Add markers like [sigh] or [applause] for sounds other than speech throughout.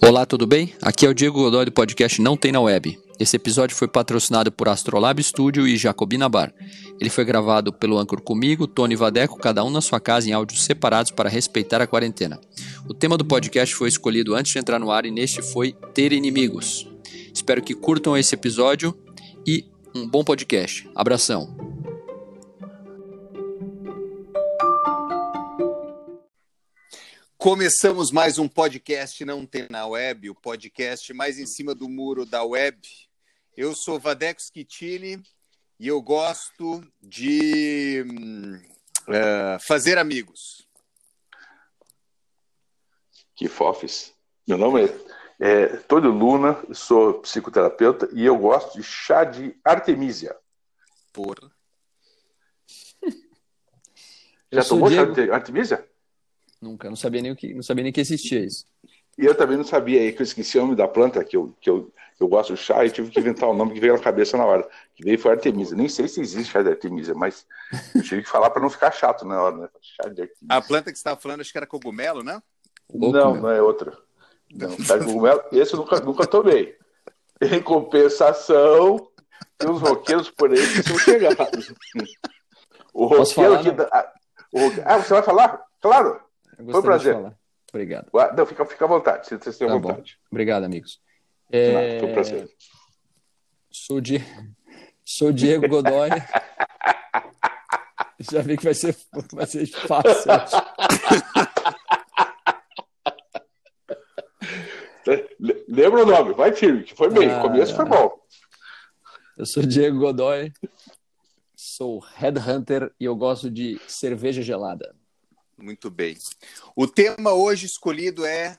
Olá, tudo bem? Aqui é o Diego Godoy do podcast Não Tem na Web. Esse episódio foi patrocinado por Astrolab Studio e Jacobina Bar. Ele foi gravado pelo Anchor comigo, Tony Vadeco, cada um na sua casa em áudios separados para respeitar a quarentena. O tema do podcast foi escolhido antes de entrar no ar e neste foi Ter Inimigos. Espero que curtam esse episódio e um bom podcast. Abração. Começamos mais um podcast Não Tem na Web, o podcast mais em cima do muro da web. Eu sou Vadeco Schittini e eu gosto de uh, fazer amigos. Que fofes. Meu nome é, é Tony Luna, sou psicoterapeuta e eu gosto de chá de Artemisia. Porra. Já tomou Diego... chá de Artemisia? Nunca, não sabia nem o que, não sabia nem que existia isso. E eu também não sabia aí que eu esqueci o nome da planta que eu, que eu, eu gosto do chá e tive que inventar o nome que veio na cabeça na hora. Que veio foi Artemisia. Nem sei se existe chá de Artemisia, mas eu tive que falar para não ficar chato na hora, né? Chá de Artemisia. A planta que você estava falando, acho que era cogumelo, né? Não, não é outra. Não, chá de cogumelo, esse eu nunca, nunca tomei. Em compensação, tem uns roqueiros por aí que são chegados. O roqueiro que. Ah, você vai falar? Claro. Foi um prazer. Obrigado. Não, fica, fica à vontade, se você tem tá vontade. Bom. Obrigado, amigos. É... Foi um prazer. Sou, Di... Sou Diego Godoy. [laughs] Já vi que vai ser, vai ser fácil. Lembra o nome, vai firme, que foi bem. Ah, começo foi bom. Eu sou Diego Godoy, sou headhunter e eu gosto de cerveja gelada. Muito bem. O tema hoje escolhido é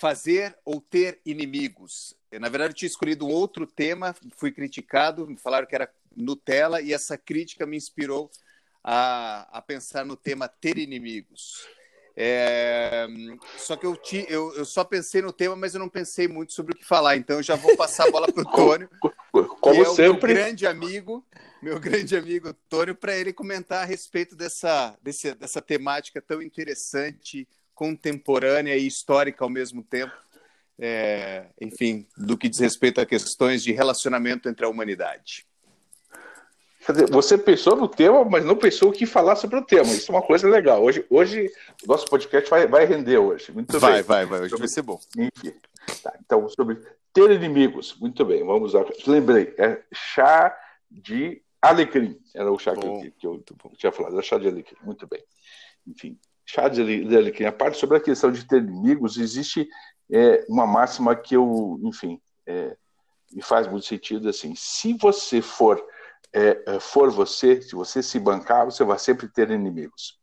fazer ou ter inimigos. Eu, na verdade, eu tinha escolhido um outro tema, fui criticado, me falaram que era Nutella, e essa crítica me inspirou a, a pensar no tema ter inimigos. É, só que eu, ti, eu, eu, só pensei no tema, mas eu não pensei muito sobre o que falar. Então eu já vou passar a bola para o [laughs] Tônio, como é sempre. meu grande amigo, meu grande amigo Tônio, para ele comentar a respeito dessa, desse, dessa temática tão interessante, contemporânea e histórica ao mesmo tempo. É, enfim, do que diz respeito a questões de relacionamento entre a humanidade. Você pensou no tema, mas não pensou o que falar sobre o tema. Isso é uma coisa legal. Hoje, hoje o nosso podcast vai, vai render hoje. Muito vai, bem. vai, vai. Hoje sobre... vai ser bom. Tá, então, sobre ter inimigos. Muito bem, vamos lá. Lembrei, é chá de alecrim. Era o chá bom, que, eu, que eu tinha falado. Era chá de alecrim. Muito bem. Enfim, chá de alecrim. A parte sobre a questão de ter inimigos, existe é, uma máxima que eu, enfim, é, me faz muito sentido assim. Se você for é, é, for você, se você se bancar, você vai sempre ter inimigos.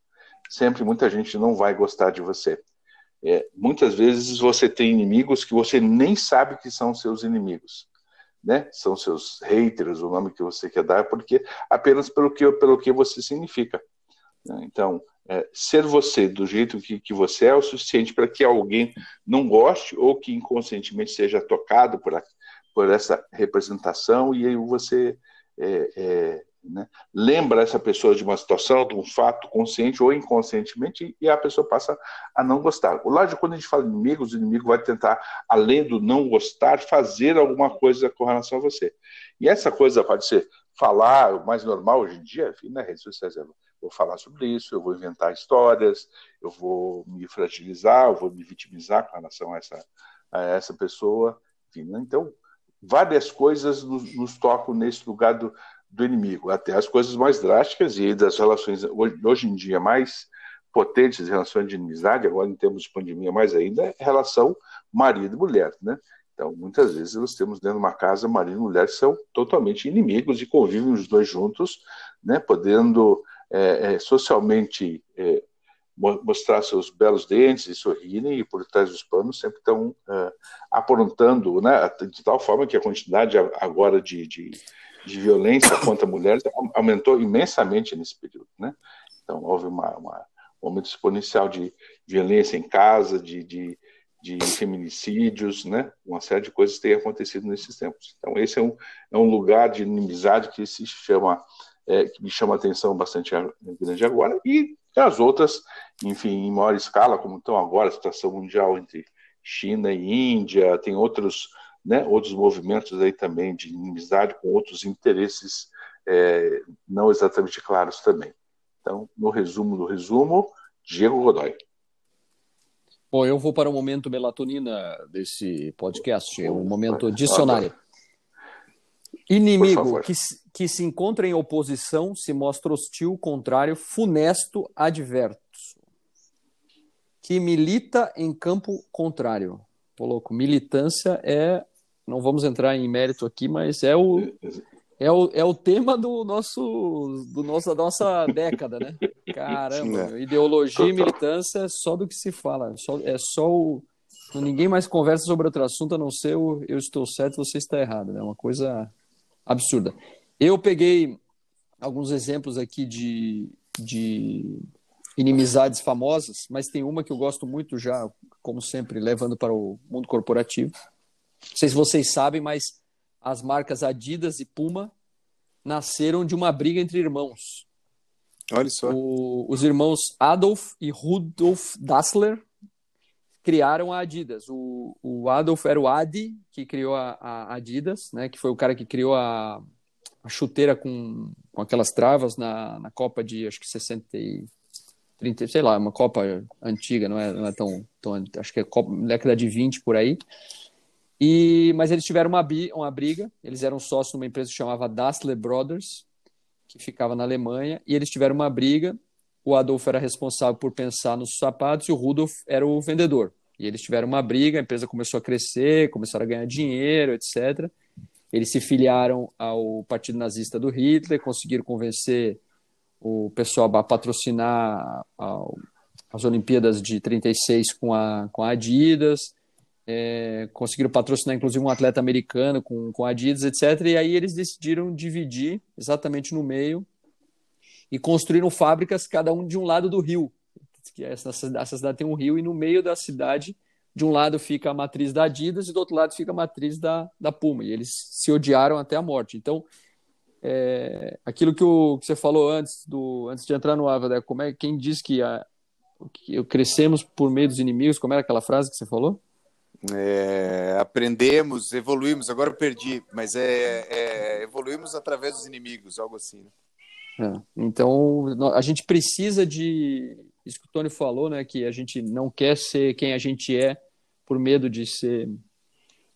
Sempre muita gente não vai gostar de você. É, muitas vezes você tem inimigos que você nem sabe que são seus inimigos. Né? São seus haters, o nome que você quer dar, porque apenas pelo que, pelo que você significa. Né? Então, é, ser você do jeito que, que você é, é o suficiente para que alguém não goste ou que inconscientemente seja tocado por, a, por essa representação e aí você é, é, né, lembra essa pessoa de uma situação, de um fato consciente ou inconscientemente, e a pessoa passa a não gostar. O lado quando a gente fala inimigos, o inimigo vai tentar, além do não gostar, fazer alguma coisa com relação a você. E essa coisa pode ser falar, o mais normal hoje em dia, enfim, nas redes sociais, eu vou falar sobre isso, eu vou inventar histórias, eu vou me fragilizar, eu vou me vitimizar com relação a essa, a essa pessoa, enfim, né? então várias coisas nos, nos tocam nesse lugar do, do, inimigo, até as coisas mais drásticas e das relações hoje, em dia mais potentes, relações de inimizade, agora em termos de pandemia mais ainda, é relação marido e mulher, né? Então, muitas vezes nós temos dentro de uma casa marido e mulher que são totalmente inimigos e convivem os dois juntos, né? Podendo é, é, socialmente é, mostrar seus belos dentes e sorrirem, e por trás dos panos sempre estão uh, aprontando, né, de tal forma que a quantidade agora de, de, de violência contra mulheres aumentou imensamente nesse período. Né? Então, houve uma, uma, um aumento exponencial de violência em casa, de, de, de feminicídios, né? uma série de coisas tem acontecido nesses tempos. Então, esse é um, é um lugar de inimizade que se chama é, que me chama a atenção bastante grande agora, e as outras, enfim, em maior escala, como estão agora, a situação mundial entre China e Índia, tem outros, né, outros movimentos aí também de inimizade com outros interesses é, não exatamente claros também. Então, no resumo do resumo, Diego Godoy. Bom, eu vou para o momento melatonina desse podcast, é um momento dicionário. Inimigo que, que se encontra em oposição, se mostra hostil, contrário, funesto, adverso. Que milita em campo contrário. Pô, louco, militância é. Não vamos entrar em mérito aqui, mas é o, é o, é o tema do nosso, do nosso, da nossa década, né? Caramba, ideologia e militância é só do que se fala. É só, é só o. Ninguém mais conversa sobre outro assunto a não ser o eu estou certo, você está errado. É né? uma coisa absurda. Eu peguei alguns exemplos aqui de, de inimizades famosas, mas tem uma que eu gosto muito já, como sempre, levando para o mundo corporativo. Não sei se vocês sabem, mas as marcas Adidas e Puma nasceram de uma briga entre irmãos. Olha só. O, os irmãos Adolf e Rudolf Dassler criaram a Adidas. O, o Adolf era o Adi, que criou a, a, Adidas, né? Que foi o cara que criou a, a chuteira com, com aquelas travas na, na Copa de, acho que 60 e 30, sei lá, uma Copa antiga, não é, não é tão, tão acho que é Copa, década de 20 por aí. E, mas eles tiveram uma, uma briga, eles eram sócios numa empresa que chamava Dassler Brothers, que ficava na Alemanha, e eles tiveram uma briga o Adolfo era responsável por pensar nos sapatos e o Rudolf era o vendedor. E eles tiveram uma briga, a empresa começou a crescer, começaram a ganhar dinheiro, etc. Eles se filiaram ao Partido Nazista do Hitler, conseguiram convencer o pessoal a patrocinar as Olimpíadas de 36 com a, com a Adidas, é, conseguiram patrocinar inclusive um atleta americano com, com Adidas, etc. E aí eles decidiram dividir exatamente no meio e construíram fábricas, cada um de um lado do rio. Que essa, essa cidade tem um rio, e no meio da cidade, de um lado fica a matriz da Adidas e do outro lado fica a matriz da, da Puma. E eles se odiaram até a morte. Então, é, aquilo que, o, que você falou antes, do, antes de entrar no Ava, né, como é, quem diz que, a, que crescemos por meio dos inimigos, como era aquela frase que você falou? É, aprendemos, evoluímos, agora eu perdi, mas é, é, evoluímos através dos inimigos, algo assim. Né? É. Então, a gente precisa de. Isso que o Tony falou, né? Que a gente não quer ser quem a gente é por medo de ser.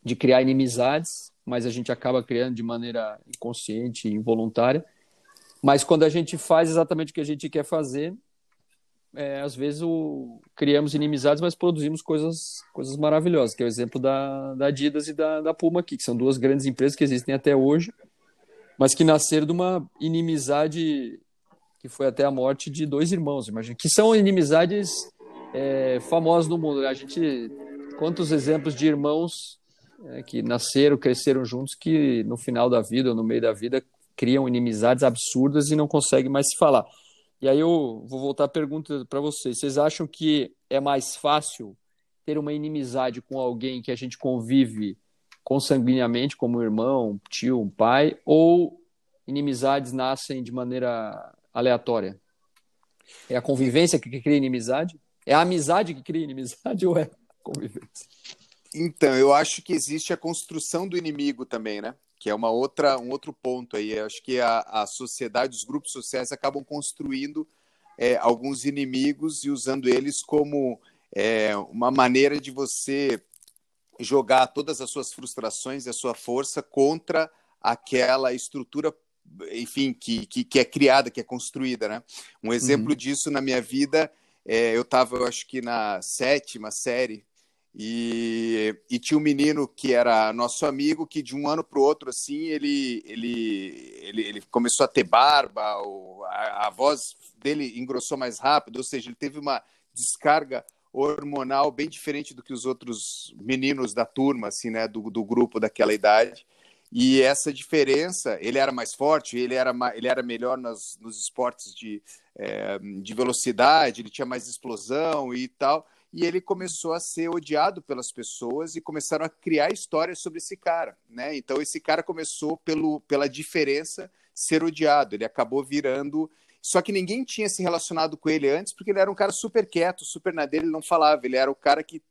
de criar inimizades, mas a gente acaba criando de maneira inconsciente e involuntária. Mas quando a gente faz exatamente o que a gente quer fazer, é, às vezes o, criamos inimizades, mas produzimos coisas, coisas maravilhosas, que é o exemplo da, da Adidas e da, da Puma aqui, que são duas grandes empresas que existem até hoje mas que nasceram de uma inimizade que foi até a morte de dois irmãos, imagina, que são inimizades é, famosas no mundo. A gente, quantos exemplos de irmãos é, que nasceram, cresceram juntos, que no final da vida ou no meio da vida criam inimizades absurdas e não conseguem mais se falar. E aí eu vou voltar a pergunta para vocês. Vocês acham que é mais fácil ter uma inimizade com alguém que a gente convive consanguinamente como um irmão, um tio, um pai, ou inimizades nascem de maneira aleatória? É a convivência que cria inimizade? É a amizade que cria inimizade [laughs] ou é a convivência? Então, eu acho que existe a construção do inimigo também, né? Que é uma outra, um outro ponto aí. Eu acho que a, a sociedade, os grupos sociais acabam construindo é, alguns inimigos e usando eles como é, uma maneira de você jogar todas as suas frustrações e a sua força contra aquela estrutura enfim, que, que, que, é criada, que é construída, né? Um exemplo uhum. disso na minha vida, é, eu estava, eu acho que na sétima série, e, e, tinha um menino que era nosso amigo, que de um ano para o outro, assim, ele, ele, ele, ele, começou a ter barba, a, a voz dele engrossou mais rápido, ou seja, ele teve uma descarga hormonal bem diferente do que os outros meninos da turma, assim, né, do, do grupo daquela idade. E essa diferença, ele era mais forte, ele era, ele era melhor nos esportes de, é, de velocidade, ele tinha mais explosão e tal. E ele começou a ser odiado pelas pessoas e começaram a criar histórias sobre esse cara, né? Então esse cara começou pelo, pela diferença ser odiado. Ele acabou virando só que ninguém tinha se relacionado com ele antes, porque ele era um cara super quieto, super na dele, ele não falava. Ele era o cara que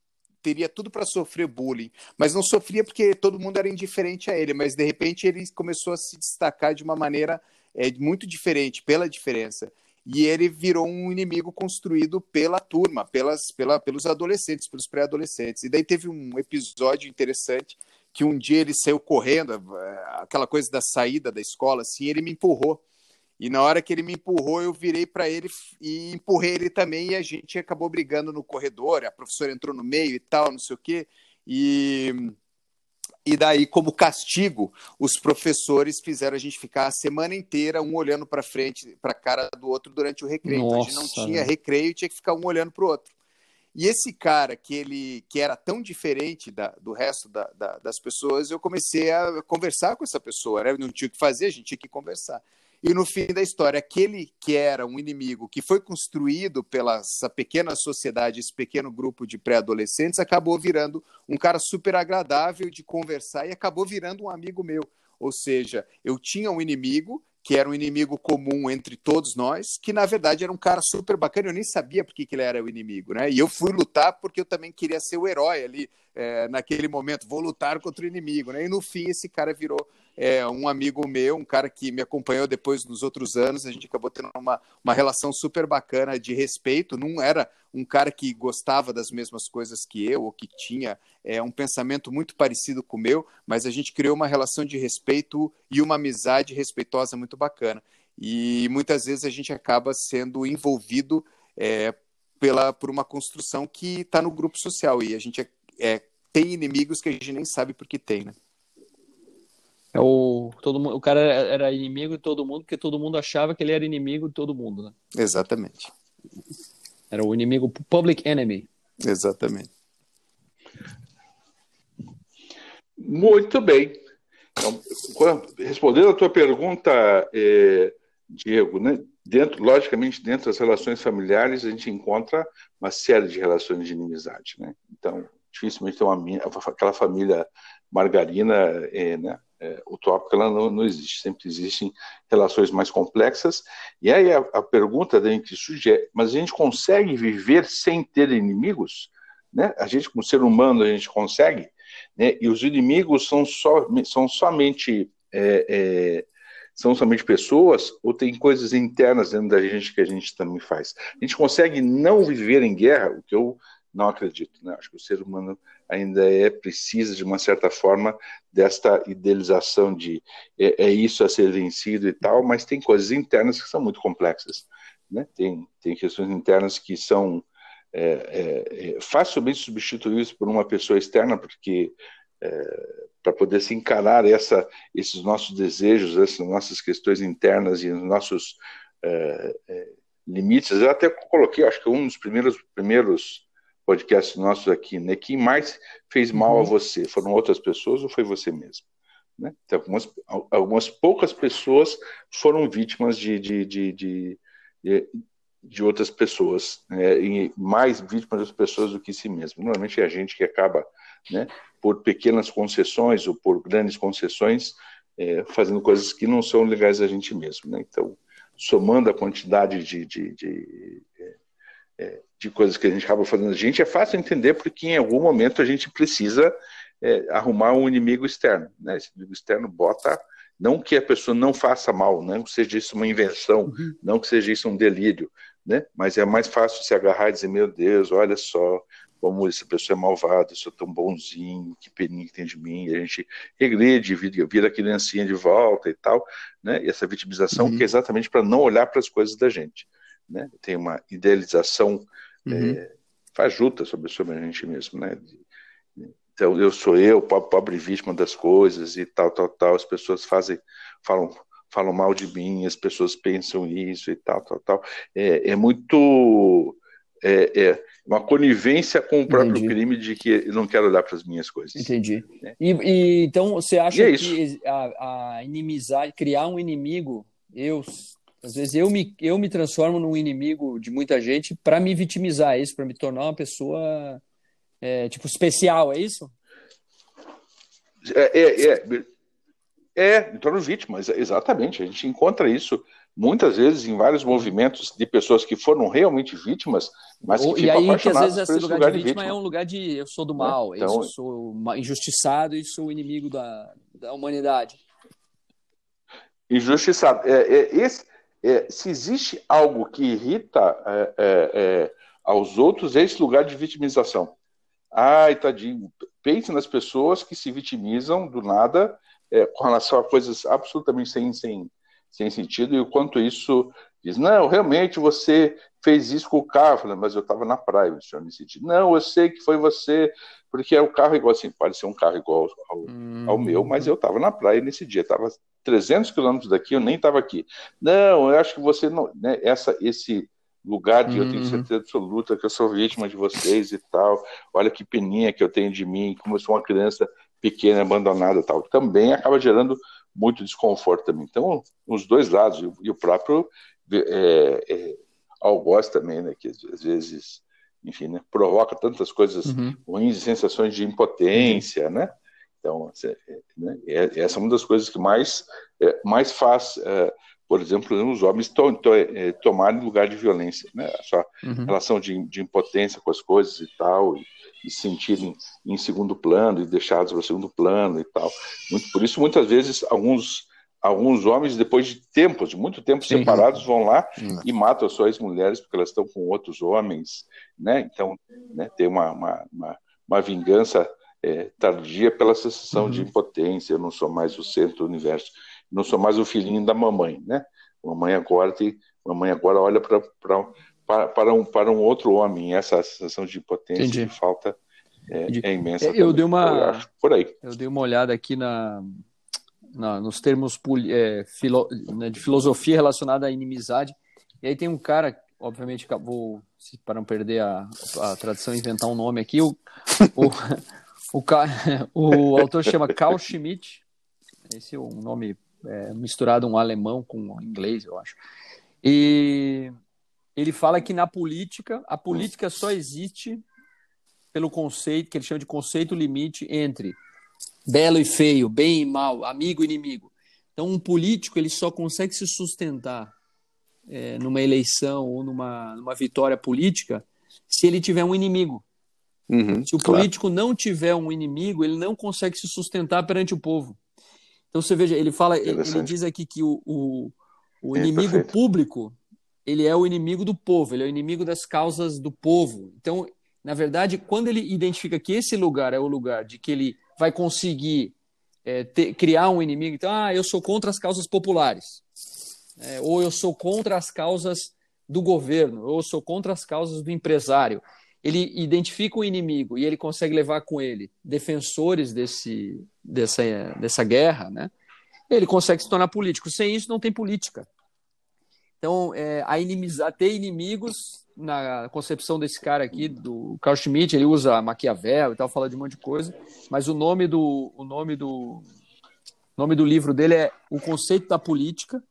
teria tudo para sofrer bullying, mas não sofria porque todo mundo era indiferente a ele, mas de repente ele começou a se destacar de uma maneira é, muito diferente, pela diferença. E ele virou um inimigo construído pela turma, pelas, pela, pelos adolescentes, pelos pré-adolescentes. E daí teve um episódio interessante que um dia ele saiu correndo, é, aquela coisa da saída da escola, assim, ele me empurrou. E na hora que ele me empurrou, eu virei para ele e empurrei ele também. E a gente acabou brigando no corredor. A professora entrou no meio e tal, não sei o quê. E, e daí, como castigo, os professores fizeram a gente ficar a semana inteira um olhando para frente, para a cara do outro durante o recreio. Nossa, então, a gente não tinha recreio, tinha que ficar um olhando para o outro. E esse cara que ele que era tão diferente da, do resto da, da, das pessoas, eu comecei a conversar com essa pessoa. Né? Não tinha o que fazer, a gente tinha que conversar. E no fim da história, aquele que era um inimigo que foi construído pela essa pequena sociedade, esse pequeno grupo de pré-adolescentes, acabou virando um cara super agradável de conversar e acabou virando um amigo meu. Ou seja, eu tinha um inimigo que era um inimigo comum entre todos nós, que na verdade era um cara super bacana, eu nem sabia porque que ele era o inimigo, né? E eu fui lutar porque eu também queria ser o herói ali, é, naquele momento, vou lutar contra o inimigo, né? E no fim esse cara virou é, um amigo meu, um cara que me acompanhou depois nos outros anos, a gente acabou tendo uma, uma relação super bacana de respeito, não era um cara que gostava das mesmas coisas que eu, ou que tinha é, um pensamento muito parecido com o meu, mas a gente criou uma relação de respeito e uma amizade respeitosa muito bacana. E muitas vezes a gente acaba sendo envolvido é, pela, por uma construção que está no grupo social, e a gente é, é, tem inimigos que a gente nem sabe por que tem, né? É o, todo mundo, o cara era inimigo de todo mundo porque todo mundo achava que ele era inimigo de todo mundo, né? Exatamente. Era o inimigo public enemy. Exatamente. Muito bem. Então, respondendo a tua pergunta, é, Diego, né? dentro, logicamente, dentro das relações familiares, a gente encontra uma série de relações de inimizade. Né? Então, dificilmente tem uma, aquela família margarina, é, né? é, utópica ela não, não, existe, sempre existem relações mais complexas. E aí a, a pergunta da gente surge é: mas a gente consegue viver sem ter inimigos? Né? A gente, como ser humano, a gente consegue? Né? E os inimigos são, são somente é, é, são somente pessoas ou tem coisas internas dentro da gente que a gente também faz? A gente consegue não viver em guerra, o que eu não acredito. Né? Acho que o ser humano ainda é precisa, de uma certa forma, desta idealização de é, é, isso a ser vencido e tal, mas tem coisas internas que são muito complexas. Né? Tem, tem questões internas que são é, é, é facilmente substituíveis por uma pessoa externa, porque é, para poder se encarar essa, esses nossos desejos, essas nossas questões internas e os nossos limites. Eu até coloquei, acho que um dos primeiros primeiros podcast nossos aqui, né? Quem mais fez mal uhum. a você? Foram outras pessoas ou foi você mesmo? Né? Então, algumas, algumas poucas pessoas foram vítimas de, de, de, de, de outras pessoas, né? e mais vítimas das pessoas do que si mesmo. Normalmente é a gente que acaba, né, por pequenas concessões ou por grandes concessões, é, fazendo coisas que não são legais a gente mesmo. Né? Então, somando a quantidade de, de, de de coisas que a gente acaba fazendo a gente, é fácil entender porque em algum momento a gente precisa é, arrumar um inimigo externo. Né? Esse inimigo externo bota, não que a pessoa não faça mal, não que seja isso uma invenção, uhum. não que seja isso um delírio, né? mas é mais fácil se agarrar e dizer, meu Deus, olha só, como essa pessoa é malvada, eu sou tão bonzinho, que peninha que tem de mim, e a gente regrede, vira, vira a criancinha de volta e tal, né? E essa vitimização uhum. que é exatamente para não olhar para as coisas da gente né? Tem uma idealização uhum. é, fajuta sobre, sobre a gente mesmo, né? Então, eu sou eu, pobre, pobre vítima das coisas e tal, tal, tal. As pessoas fazem, falam, falam mal de mim, as pessoas pensam isso e tal, tal, tal. É, é muito é, é, uma conivência com o próprio Entendi. crime de que eu não quero olhar para as minhas coisas. Entendi. Né? E, e, então você acha é que a, a inimizade, criar um inimigo, eu às vezes eu me, eu me transformo num inimigo de muita gente para me vitimizar, é isso? Para me tornar uma pessoa, é, tipo, especial, é isso? É, é, é, é me torno vítima, exatamente. A gente encontra isso muitas vezes em vários movimentos de pessoas que foram realmente vítimas, mas que e aí que às vezes esse lugar, lugar de, vítima, vítima, é um lugar de eu sou do mal, então, eu sou injustiçado e sou inimigo da, da humanidade. Injustiçado. É, é, esse, é, se existe algo que irrita é, é, é, aos outros, é esse lugar de vitimização. Ai, tadinho. Pense nas pessoas que se vitimizam do nada com relação a coisas absolutamente sem, sem, sem sentido e o quanto isso diz, não, realmente você fez isso com o carro, falei, mas eu estava na praia, o senhor me. Não, eu sei que foi você, porque é o carro igual assim, pode ser um carro igual ao, hum. ao meu, mas eu estava na praia nesse dia, estava 300 quilômetros daqui, eu nem estava aqui. Não, eu acho que você não, né, essa, esse lugar de hum. eu tenho uhum. certeza absoluta que eu sou vítima de vocês e tal, olha que peninha que eu tenho de mim, como eu sou uma criança pequena, abandonada e tal, também acaba gerando muito desconforto também. Então, os dois lados, e o próprio é, é, algoz também, né, que às vezes, enfim, né, provoca tantas coisas uhum. ruins sensações de impotência, uhum. né? Então, né, é, essa é uma das coisas que mais, é, mais faz, é, por exemplo, os homens to, to, tomarem lugar de violência, né? A sua uhum. relação de, de, impotência com as coisas e tal, e, e se sentirem em segundo plano e deixados para o segundo plano e tal. Muito, por isso, muitas vezes, alguns alguns homens, depois de tempos, de muito tempo Sim. separados, vão lá Sim. e matam as suas mulheres porque elas estão com outros homens, né? Então, né, tem uma, uma, uma, uma vingança é, tardia pela sensação uhum. de impotência. Eu não sou mais o centro do universo, não sou mais o filhinho da mamãe, né? Mamãe agora tem, mamãe agora olha para para um para um outro homem. Essa sensação de impotência, Entendi. de falta é, é imensa. Eu também. dei uma eu por aí. Eu dei uma olhada aqui na na, nos termos é, filo, né, de filosofia relacionada à inimizade. E aí tem um cara, obviamente, vou, para não perder a, a tradição, inventar um nome aqui, o, o, o, [laughs] o autor chama Carl Schmitt, esse é um nome é, misturado um alemão com um inglês, eu acho. E ele fala que na política, a política só existe pelo conceito, que ele chama de conceito limite entre belo e feio, bem e mal, amigo e inimigo. Então, um político ele só consegue se sustentar é, numa eleição ou numa, numa vitória política se ele tiver um inimigo. Uhum, se o claro. político não tiver um inimigo, ele não consegue se sustentar perante o povo. Então você veja, ele fala, ele, ele diz aqui que o, o, o é, inimigo perfeito. público ele é o inimigo do povo, ele é o inimigo das causas do povo. Então, na verdade, quando ele identifica que esse lugar é o lugar de que ele vai conseguir é, ter, criar um inimigo. Então, ah, eu sou contra as causas populares, é, ou eu sou contra as causas do governo, ou eu sou contra as causas do empresário. Ele identifica o inimigo e ele consegue levar com ele defensores desse, dessa, dessa guerra, né? Ele consegue se tornar político. Sem isso, não tem política. Então, é, a inimizar, ter inimigos na concepção desse cara aqui, do Carl Schmitt, ele usa Maquiavel e tal, fala de um monte de coisa, mas o nome do o nome do nome do livro dele é O Conceito da Política.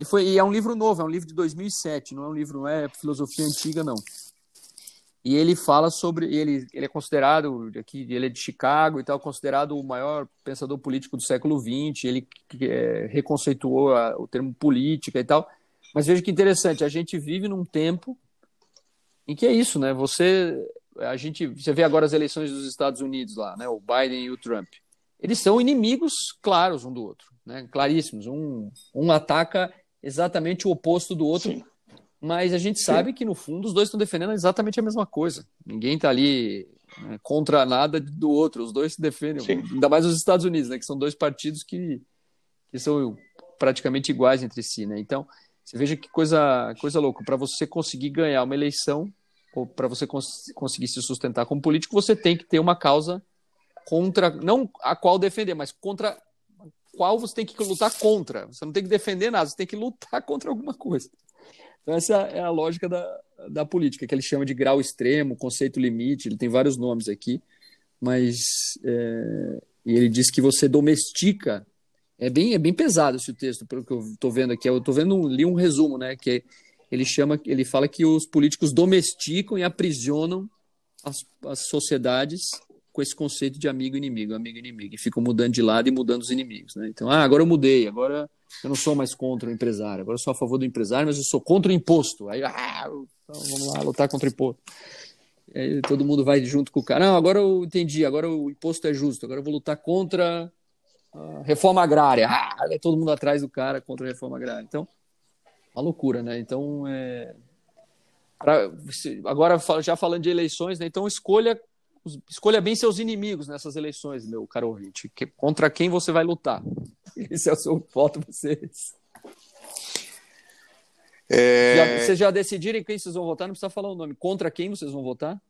E foi e é um livro novo, é um livro de 2007, não é um livro, não é filosofia antiga não. E ele fala sobre ele ele é considerado aqui, ele é de Chicago e tal, considerado o maior pensador político do século XX, ele é, reconceituou a, o termo política e tal. Mas veja que interessante, a gente vive num tempo em que é isso, né? Você, a gente, você vê agora as eleições dos Estados Unidos lá, né? O Biden e o Trump. Eles são inimigos claros um do outro, né? Claríssimos. Um, um ataca exatamente o oposto do outro. Sim. Mas a gente sabe Sim. que no fundo os dois estão defendendo exatamente a mesma coisa. Ninguém está ali né, contra nada do outro. Os dois se defendem. Sim. Ainda mais os Estados Unidos, né? Que são dois partidos que, que são praticamente iguais entre si, né? Então você veja que coisa, coisa louca. Para você conseguir ganhar uma eleição, ou para você cons conseguir se sustentar como político, você tem que ter uma causa contra, não a qual defender, mas contra qual você tem que lutar contra. Você não tem que defender nada, você tem que lutar [laughs] contra alguma coisa. Então, essa é a lógica da, da política, que ele chama de grau extremo, conceito limite, ele tem vários nomes aqui, mas é, ele diz que você domestica é bem, é bem pesado esse texto, pelo que eu estou vendo aqui. Eu estou vendo, li um resumo, né? Que ele chama, ele fala que os políticos domesticam e aprisionam as, as sociedades com esse conceito de amigo inimigo, amigo inimigo, e ficam mudando de lado e mudando os inimigos, né? Então, ah, agora eu mudei, agora eu não sou mais contra o empresário, agora eu sou a favor do empresário, mas eu sou contra o imposto. Aí, ah, então vamos lá, lutar contra o imposto. Aí todo mundo vai junto com o cara. Não, agora eu entendi, agora o imposto é justo, agora eu vou lutar contra a reforma agrária. Ah, é todo mundo atrás do cara contra a reforma agrária. Então, uma loucura, né? Então, é... Pra... agora já falando de eleições, né? Então escolha escolha bem seus inimigos nessas eleições, meu caro ouvinte. Que, contra quem você vai lutar? [laughs] Esse é o seu voto, vocês. É... Já, vocês já decidiram em quem vocês vão votar? Não precisa falar o nome. Contra quem vocês vão votar?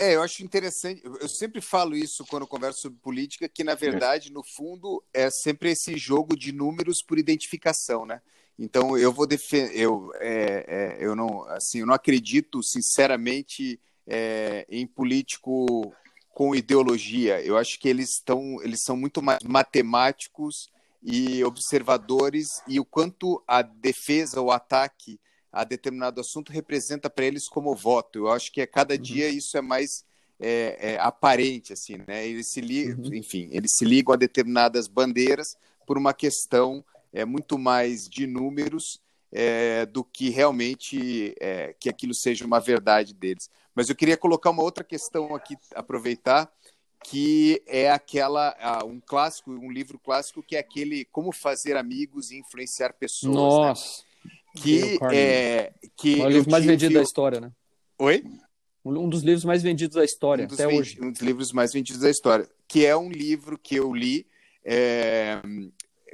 É, eu acho interessante. Eu sempre falo isso quando converso sobre política, que na verdade, no fundo, é sempre esse jogo de números por identificação, né? Então eu vou defender. Eu, é, é, eu não, assim, eu não acredito sinceramente é, em político com ideologia. Eu acho que eles estão, eles são muito mais matemáticos e observadores e o quanto a defesa ou ataque a determinado assunto representa para eles como voto. Eu acho que a cada uhum. dia isso é mais é, é, aparente, assim, né? Eles se ligam, uhum. enfim, eles se ligam a determinadas bandeiras por uma questão é muito mais de números é, do que realmente é, que aquilo seja uma verdade deles. Mas eu queria colocar uma outra questão aqui, aproveitar, que é aquela um clássico, um livro clássico que é aquele Como Fazer Amigos e Influenciar Pessoas. Né? Nossa. Né? Que é que é o livro mais vendido da história, né? Oi. Um dos livros mais vendidos da história, um até hoje. Um dos livros mais vendidos da história. Que é um livro que eu li é,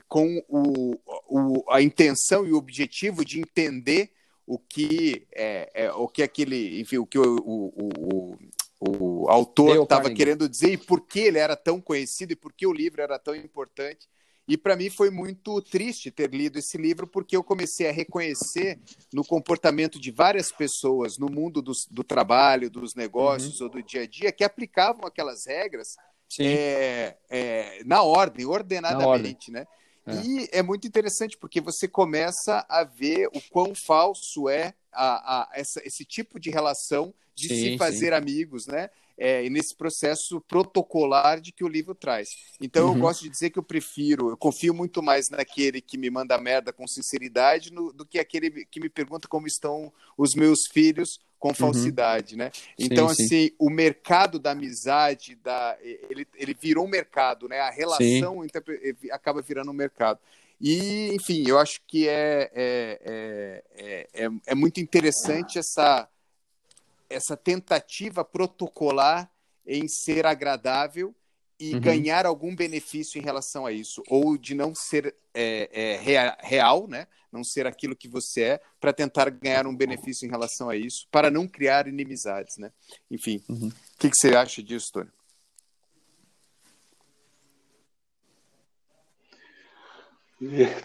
com o, o, a intenção e o objetivo de entender o que é, é o que aquele, enfim, o que o, o, o, o autor estava querendo dizer e por que ele era tão conhecido e por que o livro era tão importante. E para mim foi muito triste ter lido esse livro, porque eu comecei a reconhecer no comportamento de várias pessoas no mundo do, do trabalho, dos negócios uhum. ou do dia a dia, que aplicavam aquelas regras é, é, na ordem, ordenadamente, na ordem. né? É. E é muito interessante porque você começa a ver o quão falso é a, a essa, esse tipo de relação de sim, se fazer sim. amigos, né? É, nesse processo protocolar de que o livro traz. Então uhum. eu gosto de dizer que eu prefiro, eu confio muito mais naquele que me manda merda com sinceridade no, do que aquele que me pergunta como estão os meus filhos com uhum. falsidade, uhum. né? Então, sim, assim, sim. o mercado da amizade, da, ele, ele virou um mercado, né? A relação acaba virando um mercado. E, enfim, eu acho que é, é, é, é, é muito interessante essa, essa tentativa protocolar em ser agradável e uhum. ganhar algum benefício em relação a isso, ou de não ser é, é, real, né? Não ser aquilo que você é, para tentar ganhar um benefício em relação a isso, para não criar inimizades, né? Enfim, uhum. o que, que, você acha disso, Tony? É,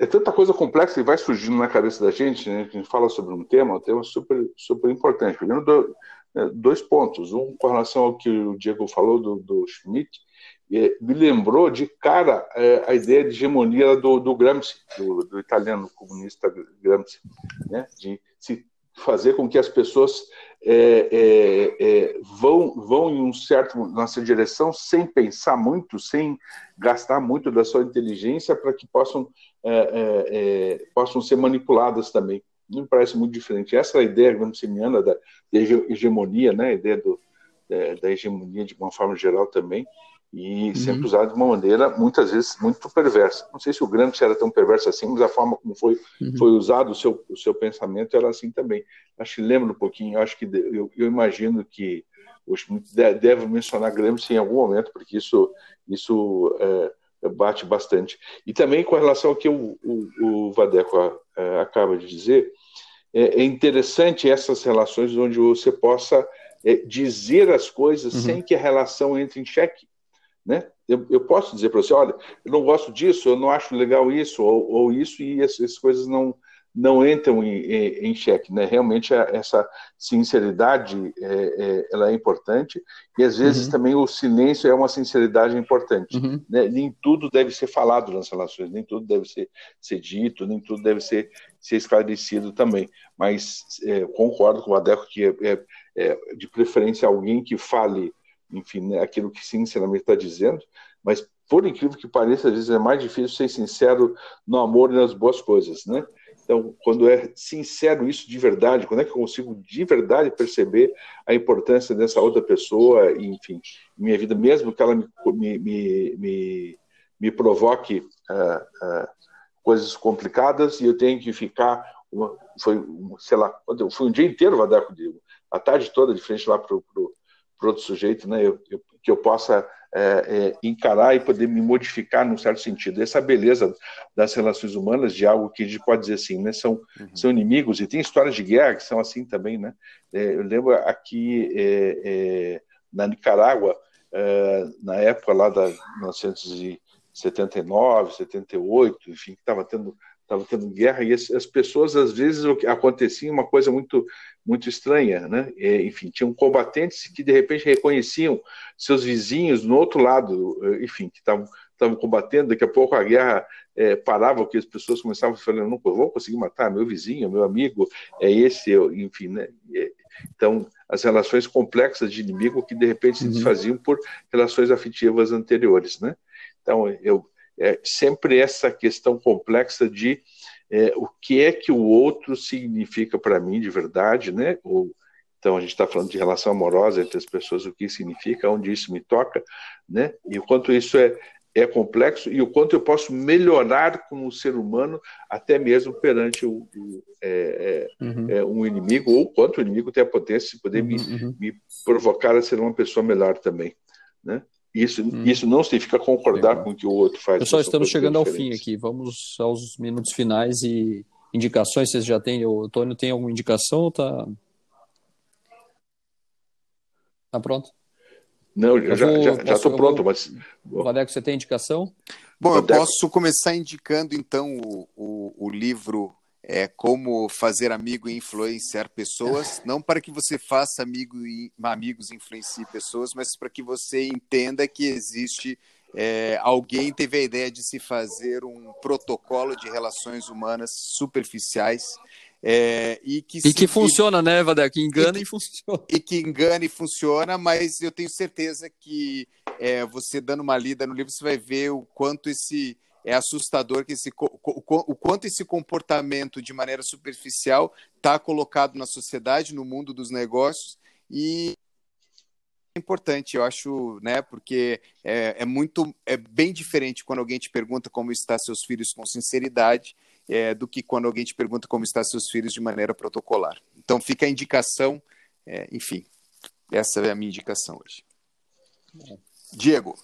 é tanta coisa complexa que vai surgindo na cabeça da gente, né? A gente fala sobre um tema, um tema super, super importante. Primeiro, é, dois pontos. Um com relação ao que o Diego falou do, do Schmidt, me lembrou de cara é, a ideia de hegemonia do, do Gramsci, do, do, italiano comunista Gramsci, né? de se fazer com que as pessoas é, é, é, vão, vão em um certo nossa direção sem pensar muito, sem gastar muito da sua inteligência para que possam, é, é, possam ser manipuladas também. Não me parece muito diferente. Essa é a ideia gramsciana da, da hegemonia, né? a ideia do, da hegemonia de uma forma geral também, e uhum. sempre usado de uma maneira, muitas vezes, muito perversa. Não sei se o Gramsci era tão perverso assim, mas a forma como foi, uhum. foi usado o seu, o seu pensamento era assim também. Acho que lembra um pouquinho, acho que eu, eu imagino que o Schmidt deve mencionar Gramsci em algum momento, porque isso, isso é, bate bastante. E também com relação ao que o, o, o Vadeco é, acaba de dizer, é, é, interessante essas relações onde você possa é, dizer as coisas uhum. sem que a relação entre em xeque. Né? Eu, eu posso dizer para você, olha, eu não gosto disso, eu não acho legal isso, ou, ou isso, e essas coisas não, não entram em, em, em xeque. Né? Realmente, essa sinceridade é, é, ela é importante, e às vezes uhum. também o silêncio é uma sinceridade importante. Uhum. Né? Nem tudo deve ser falado nas relações, nem tudo deve ser, ser dito, nem tudo deve ser, ser esclarecido também. Mas é, concordo com o Adeco que é, é, é, de preferência alguém que fale, enfim, né, aquilo que sinceramente está dizendo, mas por incrível que pareça, às vezes é mais difícil ser sincero no amor e nas boas coisas, né? Então, quando é sincero isso de verdade, quando é que eu consigo de verdade perceber a importância dessa outra pessoa, enfim, minha vida, mesmo que ela me, me, me, me provoque uh, uh, coisas complicadas e eu tenho que ficar, uma, foi, sei lá, foi um dia inteiro, Vadaco, a tarde toda de frente lá para o outro sujeito, né? Eu, eu, que eu possa é, é, encarar e poder me modificar num certo sentido. Essa beleza das relações humanas, de algo que a gente pode dizer assim, né? São, uhum. são inimigos, e tem histórias de guerra que são assim também, né? É, eu lembro aqui é, é, na Nicarágua, é, na época lá da 1979, 78, enfim, que estava tendo estava tendo guerra e as, as, pessoas às vezes o que acontecia uma coisa muito muito estranha, né? E, enfim, tinham combatentes que de repente reconheciam seus vizinhos no outro lado, eh, enfim, que estavam estavam combatendo. Daqui a pouco a guerra é, parava, porque as pessoas começavam a falar: não vou conseguir matar meu vizinho, meu amigo, é esse, eu, enfim, né? Então, as relações complexas de inimigo que de repente se uhum. desfaziam por relações afetivas anteriores, né? Então, eu é sempre essa questão complexa de é, o que é que o outro significa para mim de verdade, né? Ou, então a gente está falando de relação amorosa entre as pessoas, o que significa, onde isso me toca, né? E o quanto isso é é complexo e o quanto eu posso melhorar como ser humano, até mesmo perante o, o é, é, uhum. é, um inimigo, ou quanto o inimigo tem a potência de poder uhum, me, uhum. me provocar a ser uma pessoa melhor também. Né? Isso, hum. isso não significa concordar Legal. com o que o outro faz. Pessoal, estamos chegando ao fim aqui. Vamos aos minutos finais e indicações. Vocês já têm? O Antônio tem alguma indicação ou tá. Tá pronto? Não, eu já estou já, já pronto, vou... mas. Vadeco, você tem indicação? Bom, eu posso começar indicando então o, o, o livro é como fazer amigo e influenciar pessoas, [laughs] não para que você faça amigo e, amigos e influencie pessoas, mas para que você entenda que existe é, alguém teve a ideia de se fazer um protocolo de relações humanas superficiais é, e que, e que funciona, né, Vadé? Que engana e, e, funciona. E que engana e funciona, mas eu tenho certeza que é, você dando uma lida no livro, você vai ver o quanto esse é assustador que esse, o quanto esse comportamento de maneira superficial está colocado na sociedade, no mundo dos negócios e é importante, eu acho, né? Porque é, é, muito, é bem diferente quando alguém te pergunta como está seus filhos com sinceridade, é, do que quando alguém te pergunta como está seus filhos de maneira protocolar. Então fica a indicação, é, enfim, essa é a minha indicação hoje. Diego.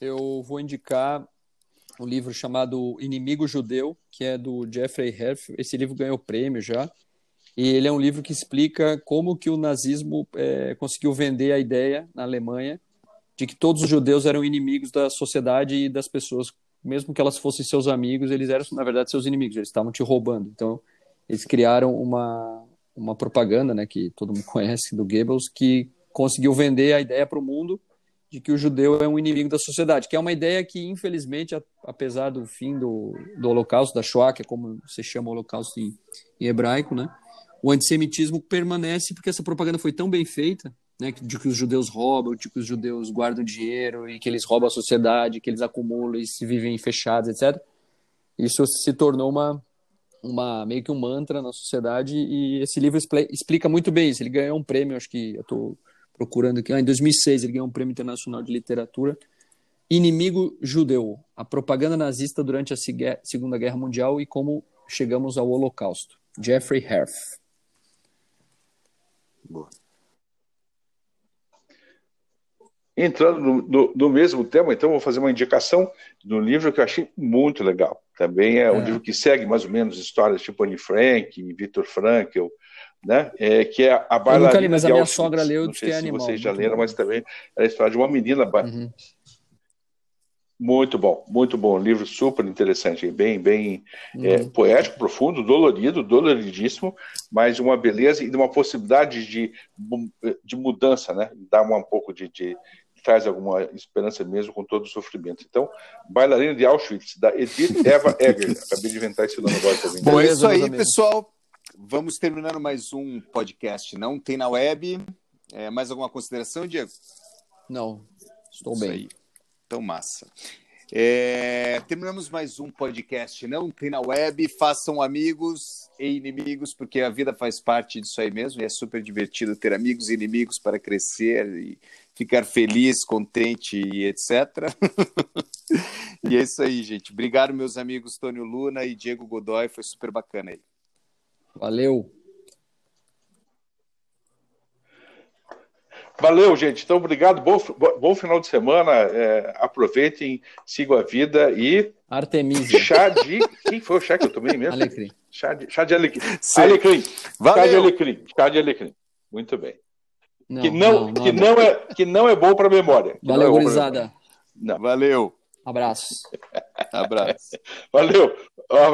Eu vou indicar um livro chamado Inimigo Judeu, que é do Jeffrey Herf. Esse livro ganhou prêmio já. E ele é um livro que explica como que o nazismo é, conseguiu vender a ideia na Alemanha de que todos os judeus eram inimigos da sociedade e das pessoas, mesmo que elas fossem seus amigos, eles eram na verdade seus inimigos, eles estavam te roubando. Então, eles criaram uma uma propaganda, né, que todo mundo [laughs] conhece do Goebbels, que conseguiu vender a ideia para o mundo de que o judeu é um inimigo da sociedade, que é uma ideia que, infelizmente, apesar do fim do, do Holocausto, da Shoah, que é como se chama o Holocausto em, em hebraico, né, o antissemitismo permanece porque essa propaganda foi tão bem feita, né, de que os judeus roubam, de que os judeus guardam dinheiro e que eles roubam a sociedade, que eles acumulam e se vivem fechados, etc. Isso se tornou uma, uma meio que um mantra na sociedade e esse livro explica muito bem isso. Ele ganhou um prêmio, acho que eu estou procurando aqui. Ah, em 2006 ele ganhou um prêmio internacional de literatura. Inimigo judeu: a propaganda nazista durante a Segunda Guerra Mundial e como chegamos ao Holocausto. Jeffrey Herf. Boa. Entrando no, no, no, mesmo tema, então vou fazer uma indicação do livro que eu achei muito legal. Também é um é. livro que segue mais ou menos histórias tipo Anne Frank, Victor Frankl, né? É, que é a bailarina. Eu nunca li, mas a minha sogra leu sei se animal, vocês já leram, bom. mas também é a história de uma menina. Uhum. Muito bom, muito bom. Livro super interessante, bem, bem é, uhum. é, poético, profundo, dolorido, doloridíssimo, mas uma beleza e uma possibilidade de, de mudança, né? Dá uma, um pouco de, de traz alguma esperança mesmo com todo o sofrimento. Então, Bailarina de Auschwitz, da Edith Eva Egger. [laughs] Acabei de inventar esse nome agora também. Bom, é isso aí, pessoal. Vamos terminando mais um podcast. Não tem na web. É, mais alguma consideração, Diego? Não, estou isso bem. Aí. Então, massa. É, terminamos mais um podcast. Não tem na web. Façam amigos e inimigos, porque a vida faz parte disso aí mesmo. E é super divertido ter amigos e inimigos para crescer e ficar feliz, contente e etc. [laughs] e é isso aí, gente. Obrigado, meus amigos Tônio Luna e Diego Godoy. Foi super bacana aí. Valeu. Valeu, gente. Então, obrigado. Bom, bom final de semana. É, aproveitem, sigam a vida e. Artemisia. Chá de. Quem foi o chá que eu tomei mesmo? Alecrim. Chá de, chá de alecrim. Sim. Alecrim. Valeu. Chá de alecrim. Chá de alecrim. Muito bem. Não, que, não, não, que, não é, que não é bom para a memória. Valeu, é gurizada. Valeu. Abraço. [laughs] Abraço. Valeu. Um abraço.